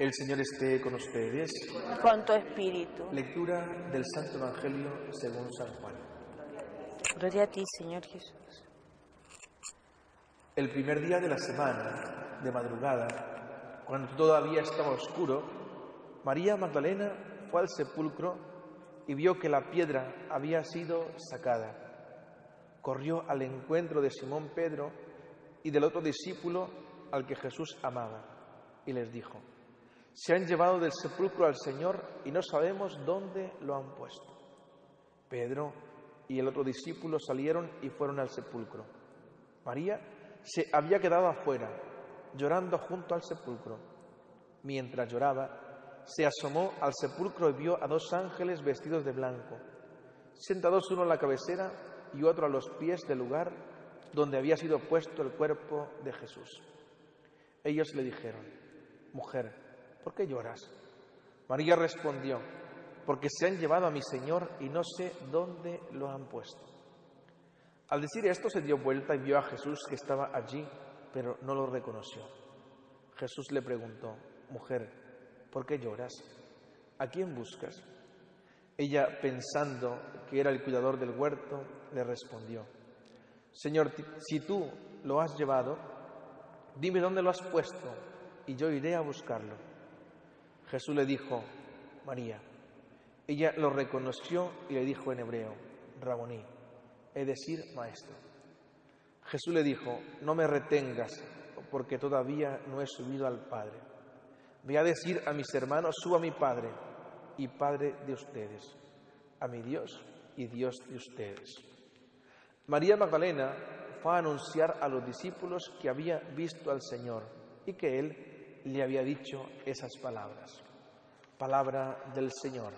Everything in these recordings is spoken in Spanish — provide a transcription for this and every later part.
El Señor esté con ustedes. Con tu espíritu. Lectura del Santo Evangelio según San Juan. Gloria a ti, Señor Jesús. El primer día de la semana, de madrugada, cuando todavía estaba oscuro, María Magdalena fue al sepulcro y vio que la piedra había sido sacada. Corrió al encuentro de Simón Pedro y del otro discípulo al que Jesús amaba y les dijo, se han llevado del sepulcro al Señor y no sabemos dónde lo han puesto. Pedro y el otro discípulo salieron y fueron al sepulcro. María se había quedado afuera, llorando junto al sepulcro. Mientras lloraba, se asomó al sepulcro y vio a dos ángeles vestidos de blanco, sentados uno en la cabecera y otro a los pies del lugar donde había sido puesto el cuerpo de Jesús. Ellos le dijeron, Mujer, ¿por qué lloras? María respondió, porque se han llevado a mi Señor y no sé dónde lo han puesto. Al decir esto se dio vuelta y vio a Jesús que estaba allí, pero no lo reconoció. Jesús le preguntó, mujer, ¿por qué lloras? ¿A quién buscas? Ella, pensando que era el cuidador del huerto, le respondió, Señor, si tú lo has llevado, dime dónde lo has puesto y yo iré a buscarlo. Jesús le dijo, María. Ella lo reconoció y le dijo en hebreo, Raboní, es decir, maestro. Jesús le dijo, no me retengas, porque todavía no he subido al Padre. Voy a decir a mis hermanos, suba a mi Padre y Padre de ustedes, a mi Dios y Dios de ustedes. María Magdalena fue a anunciar a los discípulos que había visto al Señor y que Él le había dicho esas palabras. Palabra del Señor.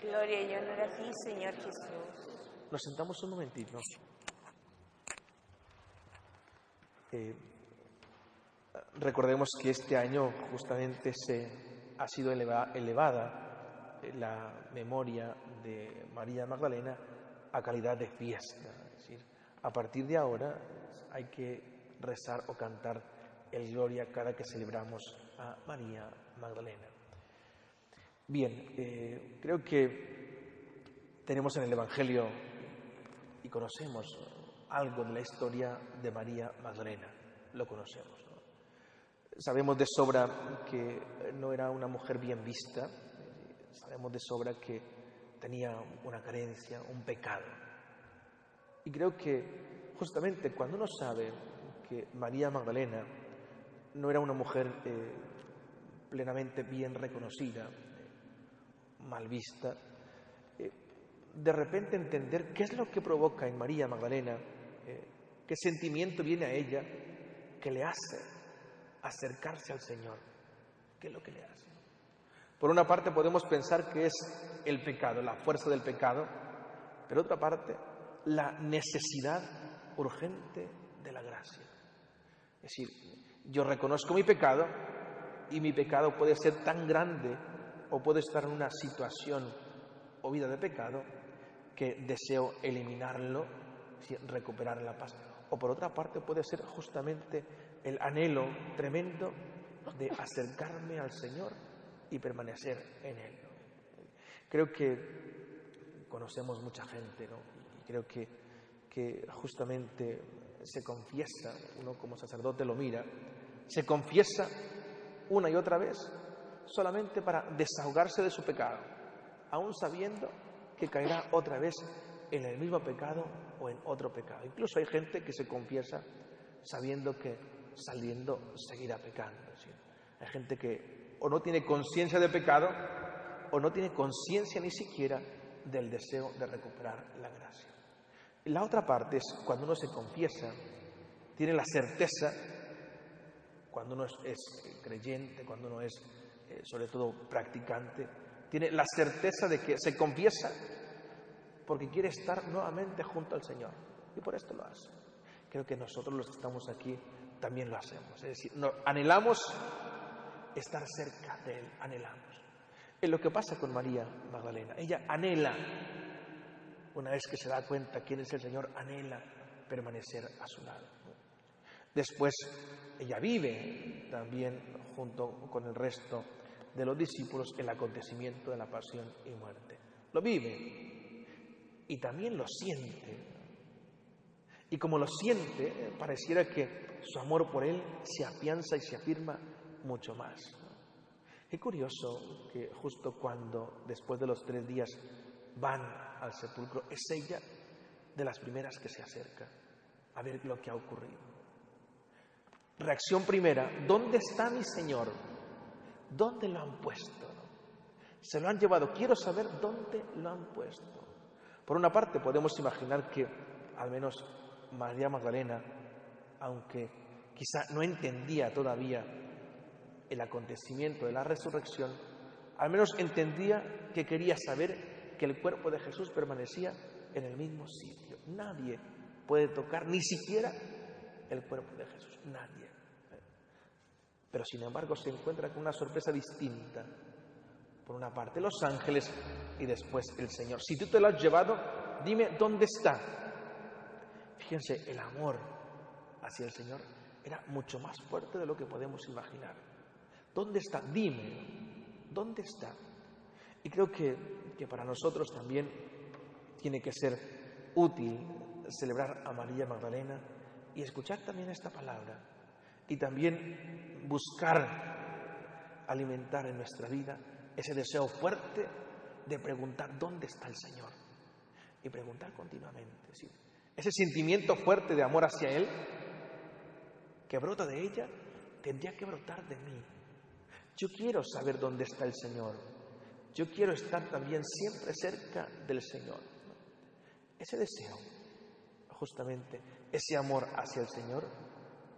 Gloria y honor a ti, Señor Jesús. Nos sentamos un momentito. Eh, recordemos que este año justamente se ha sido elevada la memoria de María Magdalena a calidad de fiesta. Es decir, a partir de ahora hay que rezar o cantar el Gloria cada que celebramos a María Magdalena. Bien, eh, creo que tenemos en el Evangelio y conocemos algo de la historia de María Magdalena, lo conocemos. Sabemos de sobra que no era una mujer bien vista, sabemos de sobra que tenía una carencia, un pecado. Y creo que justamente cuando uno sabe que María Magdalena no era una mujer eh, plenamente bien reconocida, mal vista, eh, de repente entender qué es lo que provoca en María Magdalena, eh, qué sentimiento viene a ella que le hace acercarse al Señor, qué es lo que le hace. Por una parte podemos pensar que es el pecado, la fuerza del pecado, pero otra parte, la necesidad urgente de la gracia. Es decir, yo reconozco mi pecado y mi pecado puede ser tan grande o puedo estar en una situación o vida de pecado que deseo eliminarlo, recuperar la paz. O por otra parte puede ser justamente el anhelo tremendo de acercarme al Señor y permanecer en Él. Creo que conocemos mucha gente, ¿no? Y creo que, que justamente se confiesa, uno como sacerdote lo mira, se confiesa una y otra vez solamente para desahogarse de su pecado, aún sabiendo que caerá otra vez en el mismo pecado o en otro pecado. Incluso hay gente que se confiesa sabiendo que saliendo seguirá pecando. Hay gente que o no tiene conciencia de pecado o no tiene conciencia ni siquiera del deseo de recuperar la gracia. La otra parte es cuando uno se confiesa, tiene la certeza cuando uno es, creyente, cuando uno es eh, sobre todo practicante, tiene la certeza de que se confiesa porque quiere estar nuevamente junto al Señor. Y por esto lo hace. Creo que nosotros los que estamos aquí también lo hacemos. Es decir, anhelamos estar cerca de Él, anhelamos. Es lo que pasa con María Magdalena. Ella anhela, una vez que se da cuenta quién es el Señor, anhela permanecer a su lado. Después, ella vive también junto con el resto de los discípulos el acontecimiento de la pasión y muerte. Lo vive y también lo siente. Y como lo siente, pareciera que su amor por Él se afianza y se afirma mucho más. Qué curioso que justo cuando, después de los tres días, van al sepulcro, es ella de las primeras que se acerca a ver lo que ha ocurrido. Reacción primera, ¿dónde está mi Señor? ¿Dónde lo han puesto? Se lo han llevado, quiero saber dónde lo han puesto. Por una parte, podemos imaginar que al menos María Magdalena, aunque quizá no entendía todavía el acontecimiento de la resurrección, al menos entendía que quería saber que el cuerpo de Jesús permanecía en el mismo sitio. Nadie puede tocar ni siquiera el cuerpo de Jesús, nadie. Pero sin embargo se encuentra con una sorpresa distinta. Por una parte los ángeles y después el Señor. Si tú te lo has llevado, dime dónde está. Fíjense, el amor hacia el Señor era mucho más fuerte de lo que podemos imaginar. ¿Dónde está? Dime, ¿dónde está? Y creo que, que para nosotros también tiene que ser útil celebrar a María Magdalena y escuchar también esta palabra y también buscar alimentar en nuestra vida ese deseo fuerte de preguntar dónde está el Señor y preguntar continuamente. Ese sentimiento fuerte de amor hacia Él que brota de ella tendría que brotar de mí. Yo quiero saber dónde está el Señor. Yo quiero estar también siempre cerca del Señor. Ese deseo, justamente, ese amor hacia el Señor,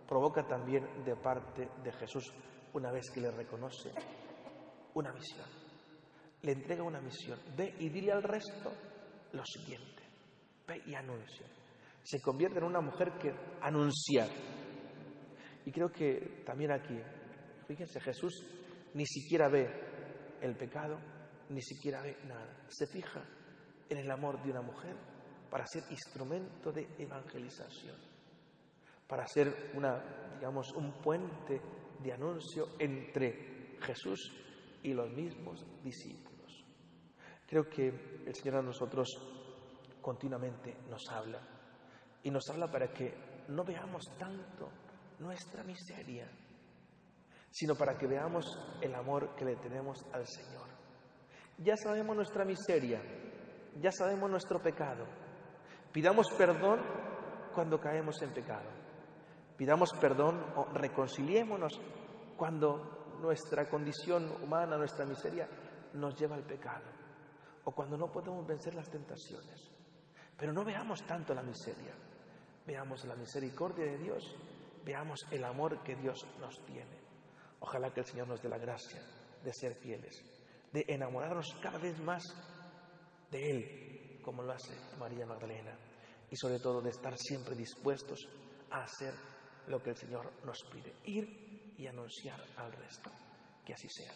provoca también de parte de Jesús, una vez que le reconoce, una misión. Le entrega una misión. Ve y dile al resto lo siguiente. Ve y anuncia. Se convierte en una mujer que anuncia y creo que también aquí, fíjense, Jesús ni siquiera ve el pecado, ni siquiera ve nada. Se fija en el amor de una mujer para ser instrumento de evangelización, para ser una, digamos, un puente de anuncio entre Jesús y los mismos discípulos. Creo que el Señor a nosotros continuamente nos habla y nos habla para que no veamos tanto nuestra miseria, sino para que veamos el amor que le tenemos al Señor. Ya sabemos nuestra miseria, ya sabemos nuestro pecado. Pidamos perdón cuando caemos en pecado. Pidamos perdón o reconciliémonos cuando nuestra condición humana, nuestra miseria nos lleva al pecado o cuando no podemos vencer las tentaciones. Pero no veamos tanto la miseria, veamos la misericordia de Dios veamos el amor que Dios nos tiene. Ojalá que el Señor nos dé la gracia de ser fieles, de enamorarnos cada vez más de Él, como lo hace María Magdalena, y sobre todo de estar siempre dispuestos a hacer lo que el Señor nos pide, ir y anunciar al resto. Que así sea.